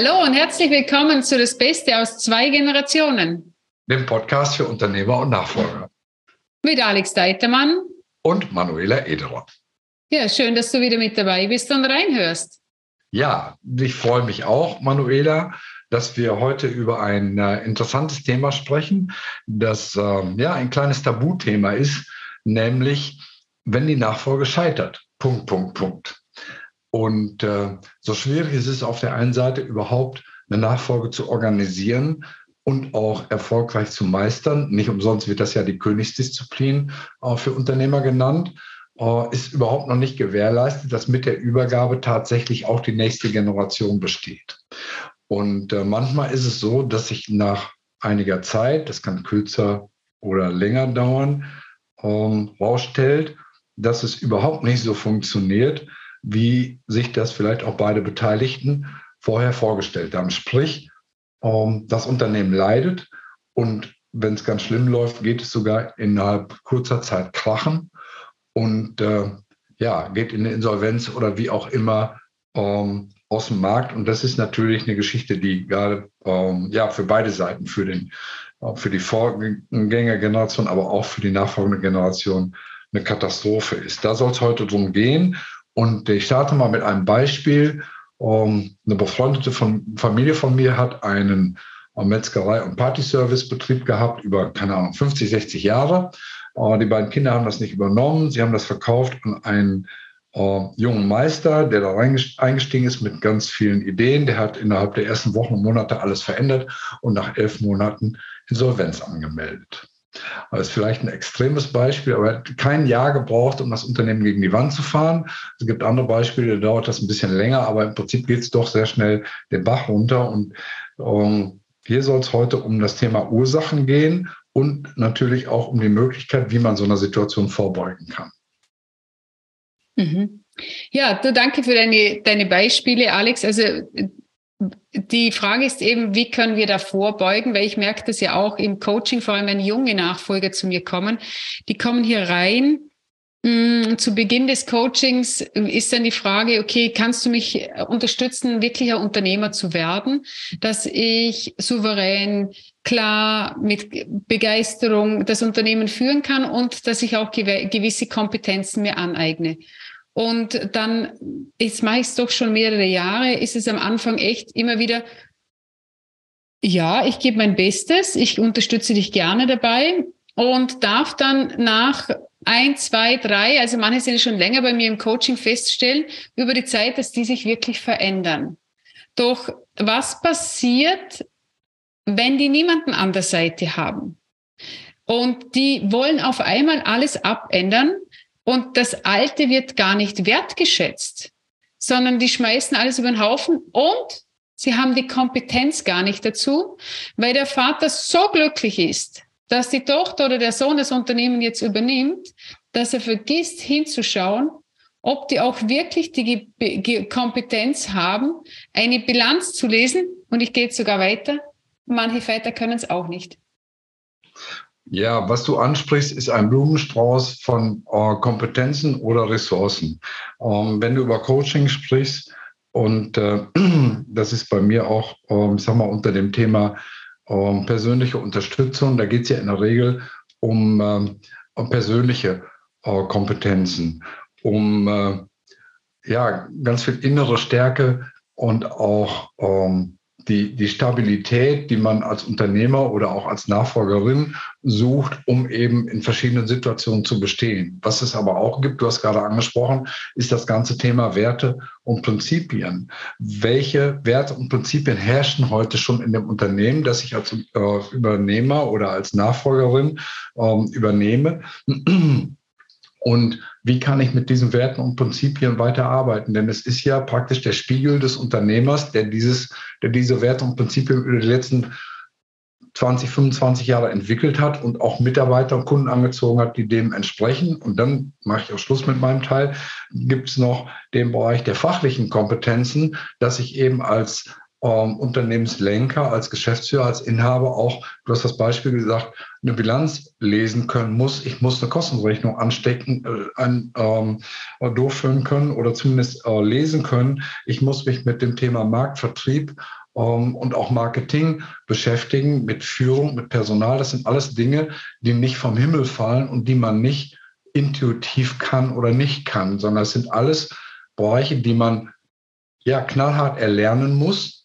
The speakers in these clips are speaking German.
Hallo und herzlich willkommen zu Das Beste aus zwei Generationen. Dem Podcast für Unternehmer und Nachfolger. Mit Alex Deitermann. Und Manuela Ederer. Ja, schön, dass du wieder mit dabei bist und reinhörst. Ja, ich freue mich auch, Manuela, dass wir heute über ein äh, interessantes Thema sprechen, das äh, ja ein kleines Tabuthema ist, nämlich wenn die Nachfolge scheitert. Punkt, Punkt, Punkt. Und äh, so schwierig ist es auf der einen Seite überhaupt eine Nachfolge zu organisieren und auch erfolgreich zu meistern. Nicht umsonst wird das ja die Königsdisziplin äh, für Unternehmer genannt. Äh, ist überhaupt noch nicht gewährleistet, dass mit der Übergabe tatsächlich auch die nächste Generation besteht. Und äh, manchmal ist es so, dass sich nach einiger Zeit, das kann kürzer oder länger dauern, ähm, dass es überhaupt nicht so funktioniert, wie sich das vielleicht auch beide Beteiligten vorher vorgestellt haben. Sprich, ähm, das Unternehmen leidet und wenn es ganz schlimm läuft, geht es sogar innerhalb kurzer Zeit krachen und äh, ja, geht in eine Insolvenz oder wie auch immer ähm, aus dem Markt. Und das ist natürlich eine Geschichte, die gerade ähm, ja für beide Seiten, für den für die Vorgängergeneration, aber auch für die nachfolgende Generation eine Katastrophe ist. Da soll es heute drum gehen. Und ich starte mal mit einem Beispiel. Um, eine befreundete Familie von mir hat einen Metzgerei- und Partyservice-Betrieb gehabt über, keine Ahnung, 50, 60 Jahre. Uh, die beiden Kinder haben das nicht übernommen. Sie haben das verkauft an einen uh, jungen Meister, der da eingestiegen ist mit ganz vielen Ideen. Der hat innerhalb der ersten Wochen und Monate alles verändert und nach elf Monaten Insolvenz angemeldet. Das ist vielleicht ein extremes Beispiel, aber er hat kein Jahr gebraucht, um das Unternehmen gegen die Wand zu fahren. Es gibt andere Beispiele, da dauert das ein bisschen länger, aber im Prinzip geht es doch sehr schnell den Bach runter. Und ähm, hier soll es heute um das Thema Ursachen gehen und natürlich auch um die Möglichkeit, wie man so einer Situation vorbeugen kann. Mhm. Ja, du danke für deine, deine Beispiele, Alex. Also die Frage ist eben, wie können wir da vorbeugen? Weil ich merke das ja auch im Coaching, vor allem wenn junge Nachfolger zu mir kommen, die kommen hier rein. Mm, zu Beginn des Coachings ist dann die Frage, okay, kannst du mich unterstützen, wirklicher Unternehmer zu werden, dass ich souverän, klar, mit Begeisterung das Unternehmen führen kann und dass ich auch gewisse Kompetenzen mir aneigne. Und dann, jetzt mache ich es doch schon mehrere Jahre, ist es am Anfang echt immer wieder, ja, ich gebe mein Bestes, ich unterstütze dich gerne dabei und darf dann nach ein, zwei, drei, also manche sind schon länger bei mir im Coaching feststellen, über die Zeit, dass die sich wirklich verändern. Doch was passiert, wenn die niemanden an der Seite haben? Und die wollen auf einmal alles abändern, und das Alte wird gar nicht wertgeschätzt, sondern die schmeißen alles über den Haufen und sie haben die Kompetenz gar nicht dazu, weil der Vater so glücklich ist, dass die Tochter oder der Sohn das Unternehmen jetzt übernimmt, dass er vergisst hinzuschauen, ob die auch wirklich die Kompetenz haben, eine Bilanz zu lesen. Und ich gehe jetzt sogar weiter. Manche Väter können es auch nicht. Ja, was du ansprichst, ist ein Blumenstrauß von äh, Kompetenzen oder Ressourcen. Ähm, wenn du über Coaching sprichst, und äh, das ist bei mir auch, ähm, ich sag mal, unter dem Thema ähm, persönliche Unterstützung, da geht es ja in der Regel um, ähm, um persönliche äh, Kompetenzen, um äh, ja, ganz viel innere Stärke und auch ähm, die, die Stabilität, die man als Unternehmer oder auch als Nachfolgerin sucht, um eben in verschiedenen Situationen zu bestehen. Was es aber auch gibt, du hast gerade angesprochen, ist das ganze Thema Werte und Prinzipien. Welche Werte und Prinzipien herrschen heute schon in dem Unternehmen, das ich als äh, Übernehmer oder als Nachfolgerin äh, übernehme? Und wie kann ich mit diesen Werten und Prinzipien weiterarbeiten? Denn es ist ja praktisch der Spiegel des Unternehmers, der dieses, der diese Werte und Prinzipien über die letzten 20, 25 Jahre entwickelt hat und auch Mitarbeiter und Kunden angezogen hat, die dem entsprechen. Und dann mache ich auch Schluss mit meinem Teil. Gibt es noch den Bereich der fachlichen Kompetenzen, dass ich eben als ähm, Unternehmenslenker, als Geschäftsführer, als Inhaber auch, du hast das Beispiel gesagt, eine Bilanz lesen können muss. Ich muss eine Kostenrechnung anstecken, äh, an, ähm, durchführen können oder zumindest äh, lesen können. Ich muss mich mit dem Thema Marktvertrieb ähm, und auch Marketing beschäftigen, mit Führung, mit Personal. Das sind alles Dinge, die nicht vom Himmel fallen und die man nicht intuitiv kann oder nicht kann, sondern es sind alles Bereiche, die man ja knallhart erlernen muss,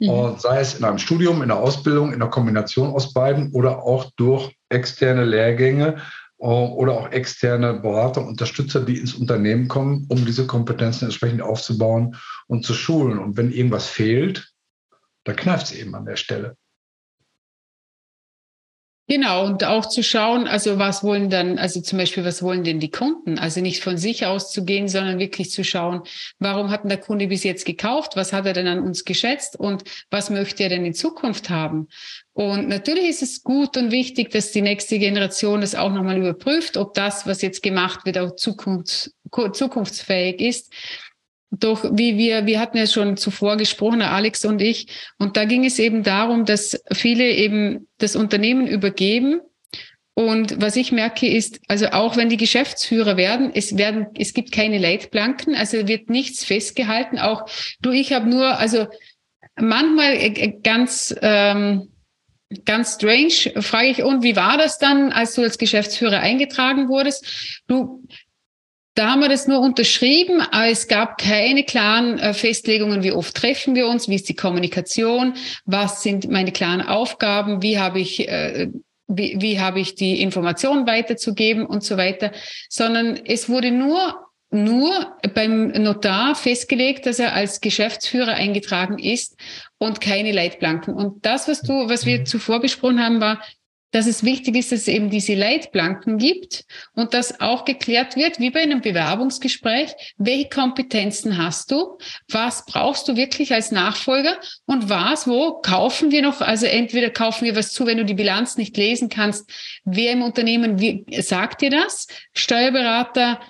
mhm. sei es in einem Studium, in der Ausbildung, in der Kombination aus beiden oder auch durch externe Lehrgänge äh, oder auch externe Berater, Unterstützer, die ins Unternehmen kommen, um diese Kompetenzen entsprechend aufzubauen und zu schulen. Und wenn irgendwas fehlt, da kneift es eben an der Stelle. Genau, und auch zu schauen, also was wollen dann, also zum Beispiel, was wollen denn die Kunden? Also nicht von sich aus zu gehen, sondern wirklich zu schauen, warum hat denn der Kunde bis jetzt gekauft? Was hat er denn an uns geschätzt? Und was möchte er denn in Zukunft haben? Und natürlich ist es gut und wichtig, dass die nächste Generation das auch nochmal überprüft, ob das, was jetzt gemacht wird, auch zukunfts zukunftsfähig ist. Doch wie wir, wir hatten ja schon zuvor gesprochen, Alex und ich, und da ging es eben darum, dass viele eben das Unternehmen übergeben. Und was ich merke ist, also auch wenn die Geschäftsführer werden, es werden, es gibt keine Leitplanken, also wird nichts festgehalten. Auch du, ich habe nur, also manchmal äh, äh, ganz ähm, ganz strange, frage ich, und wie war das dann, als du als Geschäftsführer eingetragen wurdest? Du, da haben wir das nur unterschrieben, aber es gab keine klaren äh, Festlegungen, wie oft treffen wir uns, wie ist die Kommunikation, was sind meine klaren Aufgaben, wie habe ich äh, wie, wie habe ich die Informationen weiterzugeben und so weiter, sondern es wurde nur nur beim Notar festgelegt, dass er als Geschäftsführer eingetragen ist und keine Leitplanken. Und das, was du, was wir mhm. zuvor besprochen haben, war, dass es wichtig ist, dass es eben diese Leitplanken gibt und dass auch geklärt wird, wie bei einem Bewerbungsgespräch, welche Kompetenzen hast du, was brauchst du wirklich als Nachfolger und was, wo kaufen wir noch, also entweder kaufen wir was zu, wenn du die Bilanz nicht lesen kannst, wer im Unternehmen wie, sagt dir das? Steuerberater,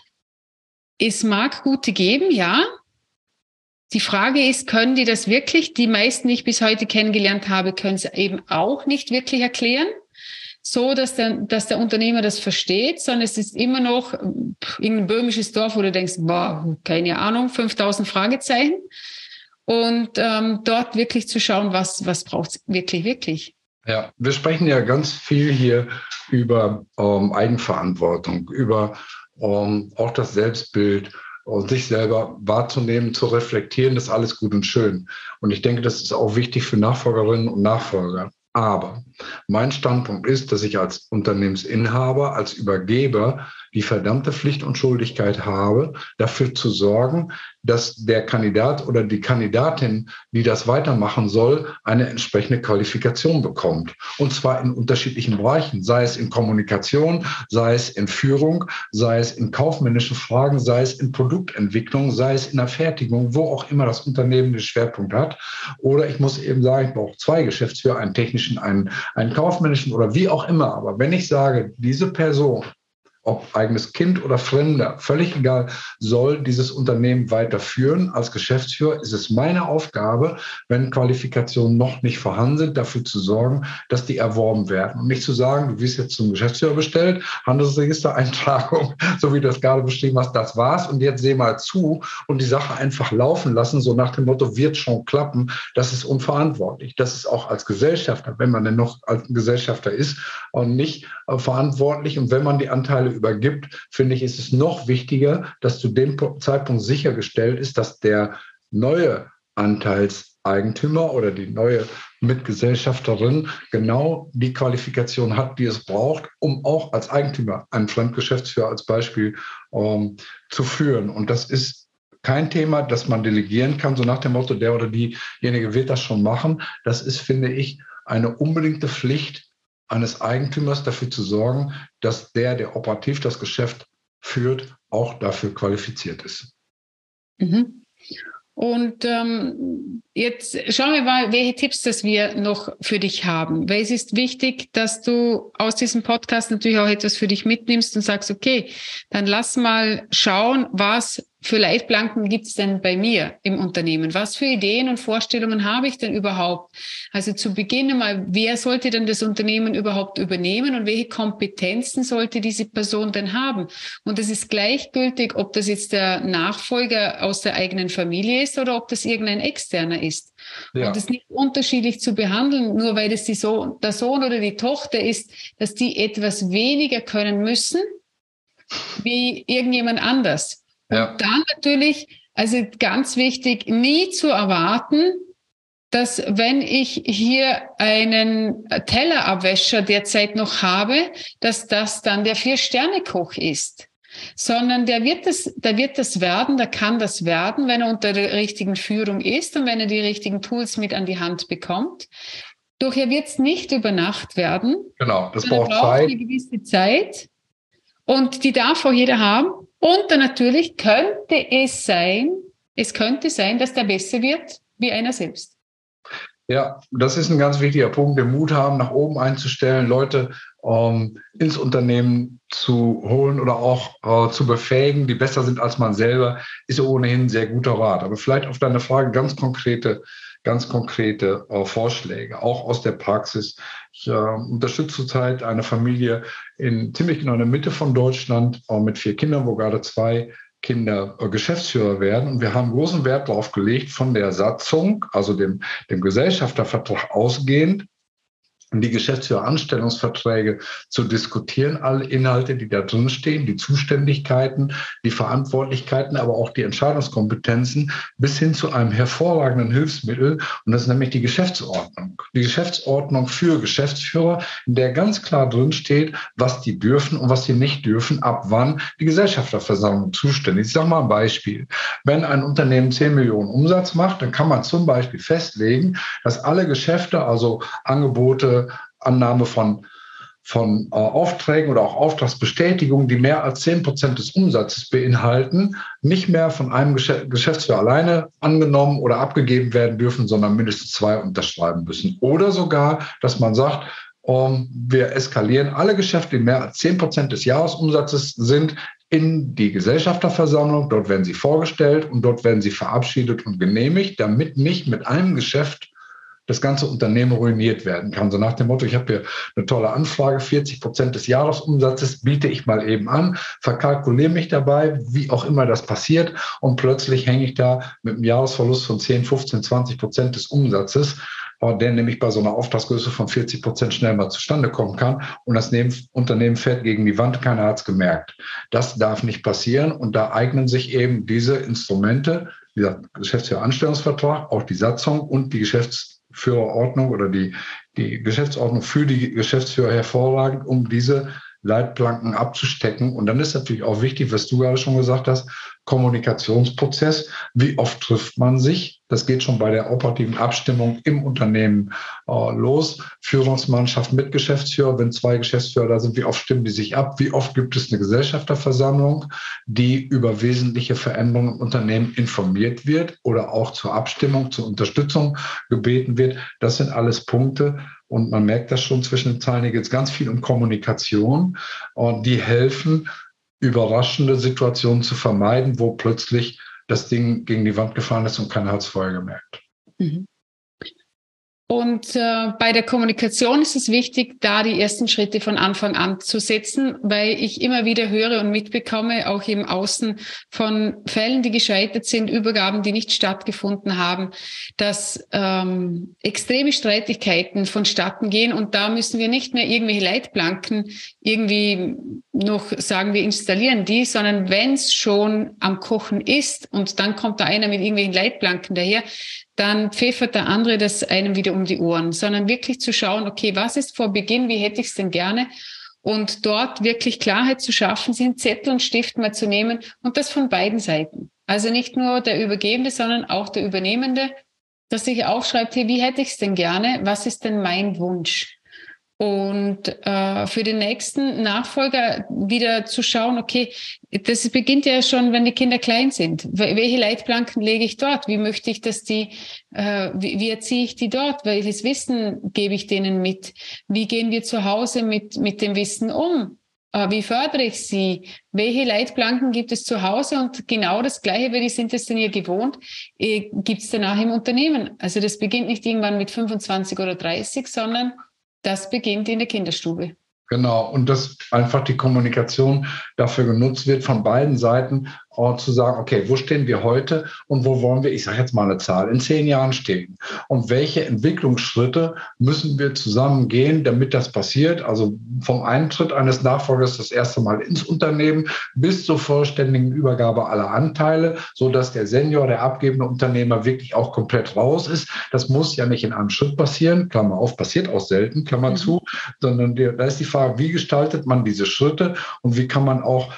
es mag gute geben, ja, die Frage ist, können die das wirklich? Die meisten, die ich bis heute kennengelernt habe, können es eben auch nicht wirklich erklären so, dass der, dass der Unternehmer das versteht, sondern es ist immer noch irgendein böhmisches Dorf, wo du denkst, boah, keine Ahnung, 5000 Fragezeichen. Und ähm, dort wirklich zu schauen, was, was braucht es wirklich, wirklich. Ja, wir sprechen ja ganz viel hier über ähm, Eigenverantwortung, über ähm, auch das Selbstbild und sich selber wahrzunehmen, zu reflektieren, das ist alles gut und schön. Und ich denke, das ist auch wichtig für Nachfolgerinnen und Nachfolger. Aber mein Standpunkt ist, dass ich als Unternehmensinhaber, als Übergeber die verdammte Pflicht und Schuldigkeit habe, dafür zu sorgen, dass der Kandidat oder die Kandidatin, die das weitermachen soll, eine entsprechende Qualifikation bekommt. Und zwar in unterschiedlichen Bereichen, sei es in Kommunikation, sei es in Führung, sei es in kaufmännischen Fragen, sei es in Produktentwicklung, sei es in der Fertigung, wo auch immer das Unternehmen den Schwerpunkt hat. Oder ich muss eben sagen, ich brauche zwei Geschäftsführer, einen technischen, einen, einen kaufmännischen oder wie auch immer. Aber wenn ich sage, diese Person ob eigenes Kind oder Fremder, völlig egal, soll dieses Unternehmen weiterführen. Als Geschäftsführer ist es meine Aufgabe, wenn Qualifikationen noch nicht vorhanden sind, dafür zu sorgen, dass die erworben werden. Und nicht zu sagen, du wirst jetzt zum Geschäftsführer bestellt, Handelsregistereintragung, so wie du das gerade beschrieben hast, das war's und jetzt seh mal zu und die Sache einfach laufen lassen, so nach dem Motto, wird schon klappen. Das ist unverantwortlich. Das ist auch als Gesellschafter, wenn man denn noch als Gesellschafter ist, und nicht äh, verantwortlich. Und wenn man die Anteile übergibt, finde ich, ist es noch wichtiger, dass zu dem Zeitpunkt sichergestellt ist, dass der neue Anteilseigentümer oder die neue Mitgesellschafterin genau die Qualifikation hat, die es braucht, um auch als Eigentümer einen Fremdgeschäftsführer als Beispiel ähm, zu führen. Und das ist kein Thema, das man delegieren kann, so nach dem Motto, der oder diejenige wird das schon machen. Das ist, finde ich, eine unbedingte Pflicht eines Eigentümers dafür zu sorgen, dass der, der operativ das Geschäft führt, auch dafür qualifiziert ist. Mhm. Und ähm, jetzt schauen wir mal, welche Tipps das wir noch für dich haben. Weil es ist wichtig, dass du aus diesem Podcast natürlich auch etwas für dich mitnimmst und sagst, okay, dann lass mal schauen, was für Leitplanken gibt es denn bei mir im Unternehmen? Was für Ideen und Vorstellungen habe ich denn überhaupt? Also zu Beginn mal, wer sollte denn das Unternehmen überhaupt übernehmen und welche Kompetenzen sollte diese Person denn haben? Und es ist gleichgültig, ob das jetzt der Nachfolger aus der eigenen Familie ist oder ob das irgendein externer ist. Ist. Ja. Und es nicht unterschiedlich zu behandeln, nur weil das die so der Sohn oder die Tochter ist, dass die etwas weniger können müssen wie irgendjemand anders. Ja. Und dann natürlich, also ganz wichtig, nie zu erwarten, dass wenn ich hier einen Tellerabwäscher derzeit noch habe, dass das dann der Vier-Sterne-Koch ist. Sondern der wird das, der wird das werden, der kann das werden, wenn er unter der richtigen Führung ist und wenn er die richtigen Tools mit an die Hand bekommt. Doch er wird es nicht über Nacht werden. Genau, das braucht, braucht Zeit. eine gewisse Zeit. Und die darf auch jeder haben. Und dann natürlich könnte es sein, es könnte sein, dass der besser wird wie einer selbst. Ja, das ist ein ganz wichtiger Punkt, den Mut haben, nach oben einzustellen, Leute ähm, ins Unternehmen zu holen oder auch äh, zu befähigen, die besser sind als man selber, ist ohnehin ein sehr guter Rat. Aber vielleicht auf deine Frage ganz konkrete, ganz konkrete äh, Vorschläge, auch aus der Praxis. Ich äh, unterstütze zurzeit eine Familie in ziemlich genau in der Mitte von Deutschland äh, mit vier Kindern, wo gerade zwei Kinder äh, Geschäftsführer werden. Und wir haben großen Wert darauf gelegt, von der Satzung, also dem, dem Gesellschaftervertrag ausgehend, die Geschäftsführeranstellungsverträge zu diskutieren, alle Inhalte, die da drin stehen, die Zuständigkeiten, die Verantwortlichkeiten, aber auch die Entscheidungskompetenzen bis hin zu einem hervorragenden Hilfsmittel. Und das ist nämlich die Geschäftsordnung. Die Geschäftsordnung für Geschäftsführer, in der ganz klar drin steht, was die dürfen und was sie nicht dürfen, ab wann die Gesellschafterversammlung zuständig ist. Ich sage mal ein Beispiel. Wenn ein Unternehmen 10 Millionen Umsatz macht, dann kann man zum Beispiel festlegen, dass alle Geschäfte, also Angebote, Annahme von, von äh, Aufträgen oder auch Auftragsbestätigungen, die mehr als 10 Prozent des Umsatzes beinhalten, nicht mehr von einem Geschäftsführer alleine angenommen oder abgegeben werden dürfen, sondern mindestens zwei unterschreiben müssen. Oder sogar, dass man sagt, um, wir eskalieren alle Geschäfte, die mehr als 10 Prozent des Jahresumsatzes sind, in die Gesellschafterversammlung. Dort werden sie vorgestellt und dort werden sie verabschiedet und genehmigt, damit nicht mit einem Geschäft das ganze Unternehmen ruiniert werden kann. So nach dem Motto, ich habe hier eine tolle Anfrage, 40 Prozent des Jahresumsatzes biete ich mal eben an, verkalkuliere mich dabei, wie auch immer das passiert und plötzlich hänge ich da mit einem Jahresverlust von 10, 15, 20 Prozent des Umsatzes der nämlich bei so einer Auftragsgröße von 40 Prozent schnell mal zustande kommen kann und das Unternehmen fährt gegen die Wand, keiner hat es gemerkt. Das darf nicht passieren und da eignen sich eben diese Instrumente, dieser Geschäftsführeranstellungsvertrag, auch die Satzung und die Geschäfts Führerordnung oder die, die Geschäftsordnung für die Geschäftsführer hervorragend, um diese Leitplanken abzustecken. Und dann ist natürlich auch wichtig, was du gerade schon gesagt hast, Kommunikationsprozess. Wie oft trifft man sich? Das geht schon bei der operativen Abstimmung im Unternehmen äh, los. Führungsmannschaft mit Geschäftsführer, wenn zwei Geschäftsführer da sind, wie oft stimmen die sich ab? Wie oft gibt es eine Gesellschafterversammlung, die über wesentliche Veränderungen im Unternehmen informiert wird oder auch zur Abstimmung, zur Unterstützung gebeten wird? Das sind alles Punkte, und man merkt das schon zwischen den Zeilen, hier geht es ganz viel um Kommunikation und die helfen, überraschende Situationen zu vermeiden, wo plötzlich das Ding gegen die Wand gefallen ist und keiner hat es vorher gemerkt. Mhm. Und äh, bei der Kommunikation ist es wichtig, da die ersten Schritte von Anfang an zu setzen, weil ich immer wieder höre und mitbekomme, auch im Außen von Fällen, die gescheitert sind, Übergaben, die nicht stattgefunden haben, dass ähm, extreme Streitigkeiten vonstatten gehen. Und da müssen wir nicht mehr irgendwelche Leitplanken irgendwie noch sagen, wir installieren die, sondern wenn es schon am Kochen ist und dann kommt da einer mit irgendwelchen Leitplanken daher, dann pfeffert der andere das einem wieder um die Ohren, sondern wirklich zu schauen, okay, was ist vor Beginn, wie hätte ich es denn gerne? Und dort wirklich Klarheit zu schaffen, sind Zettel und Stift mal zu nehmen und das von beiden Seiten. Also nicht nur der Übergebende, sondern auch der Übernehmende, dass sich aufschreibt, hey, wie hätte ich es denn gerne? Was ist denn mein Wunsch? Und äh, für den nächsten Nachfolger wieder zu schauen, okay, das beginnt ja schon, wenn die Kinder klein sind. Welche Leitplanken lege ich dort? Wie möchte ich, dass die, äh, wie, wie erziehe ich die dort? Welches Wissen gebe ich denen mit? Wie gehen wir zu Hause mit, mit dem Wissen um? Äh, wie fördere ich sie? Welche Leitplanken gibt es zu Hause? Und genau das Gleiche, weil die sind es denn ihr gewohnt, äh, gibt es danach im Unternehmen. Also das beginnt nicht irgendwann mit 25 oder 30, sondern das beginnt in der Kinderstube. Genau, und dass einfach die Kommunikation dafür genutzt wird von beiden Seiten, und zu sagen, okay, wo stehen wir heute und wo wollen wir, ich sage jetzt mal eine Zahl, in zehn Jahren stehen? Und welche Entwicklungsschritte müssen wir zusammen gehen, damit das passiert? Also vom Eintritt eines Nachfolgers das erste Mal ins Unternehmen bis zur vollständigen Übergabe aller Anteile, so dass der Senior, der abgebende Unternehmer wirklich auch komplett raus ist. Das muss ja nicht in einem Schritt passieren, Klammer auf, passiert auch selten, Klammer mhm. zu, sondern da ist die Frage, wie gestaltet man diese Schritte und wie kann man auch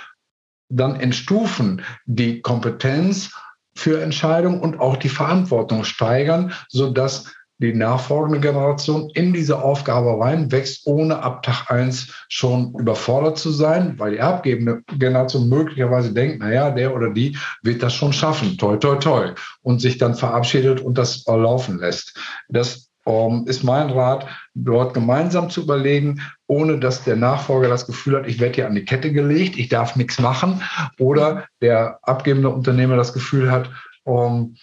dann entstufen die Kompetenz für Entscheidungen und auch die Verantwortung steigern, sodass die nachfolgende Generation in diese Aufgabe reinwächst, ohne ab Tag eins schon überfordert zu sein, weil die abgebende Generation möglicherweise denkt, naja, der oder die wird das schon schaffen, toi, toi, toi, und sich dann verabschiedet und das laufen lässt. Das ähm, ist mein Rat, dort gemeinsam zu überlegen, ohne dass der Nachfolger das Gefühl hat, ich werde hier an die Kette gelegt, ich darf nichts machen, oder der abgebende Unternehmer das Gefühl hat, ähm,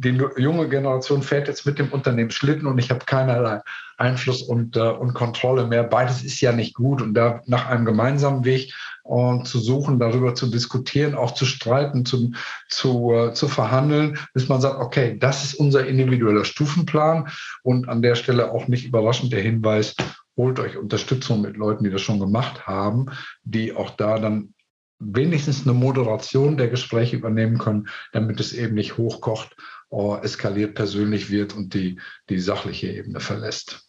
die junge Generation fährt jetzt mit dem Unternehmen Schlitten und ich habe keinerlei Einfluss und, äh, und Kontrolle mehr. Beides ist ja nicht gut und da nach einem gemeinsamen Weg äh, zu suchen, darüber zu diskutieren, auch zu streiten, zu, zu, äh, zu verhandeln, bis man sagt, okay, das ist unser individueller Stufenplan und an der Stelle auch nicht überraschend der Hinweis, holt euch Unterstützung mit Leuten, die das schon gemacht haben, die auch da dann wenigstens eine Moderation der Gespräche übernehmen können, damit es eben nicht hochkocht oh, eskaliert persönlich wird und die, die sachliche Ebene verlässt.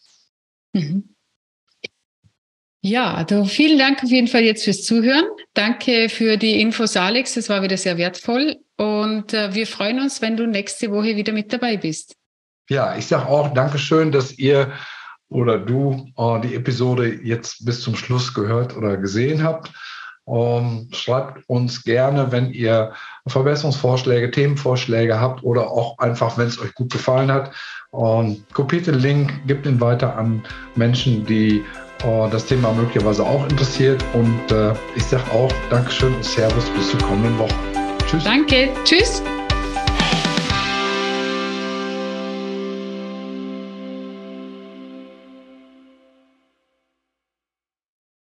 Mhm. Ja, also vielen Dank auf jeden Fall jetzt fürs Zuhören. Danke für die Infos, Alex. Das war wieder sehr wertvoll. Und äh, wir freuen uns, wenn du nächste Woche wieder mit dabei bist. Ja, ich sage auch Dankeschön, dass ihr oder du äh, die Episode jetzt bis zum Schluss gehört oder gesehen habt. Ähm, schreibt uns gerne, wenn ihr Verbesserungsvorschläge, Themenvorschläge habt oder auch einfach, wenn es euch gut gefallen hat. Ähm, kopiert den Link, gebt ihn weiter an Menschen, die uh, das Thema möglicherweise auch interessiert. Und uh, ich sage auch Dankeschön und Servus bis zur kommenden Woche. Tschüss. Danke. Tschüss.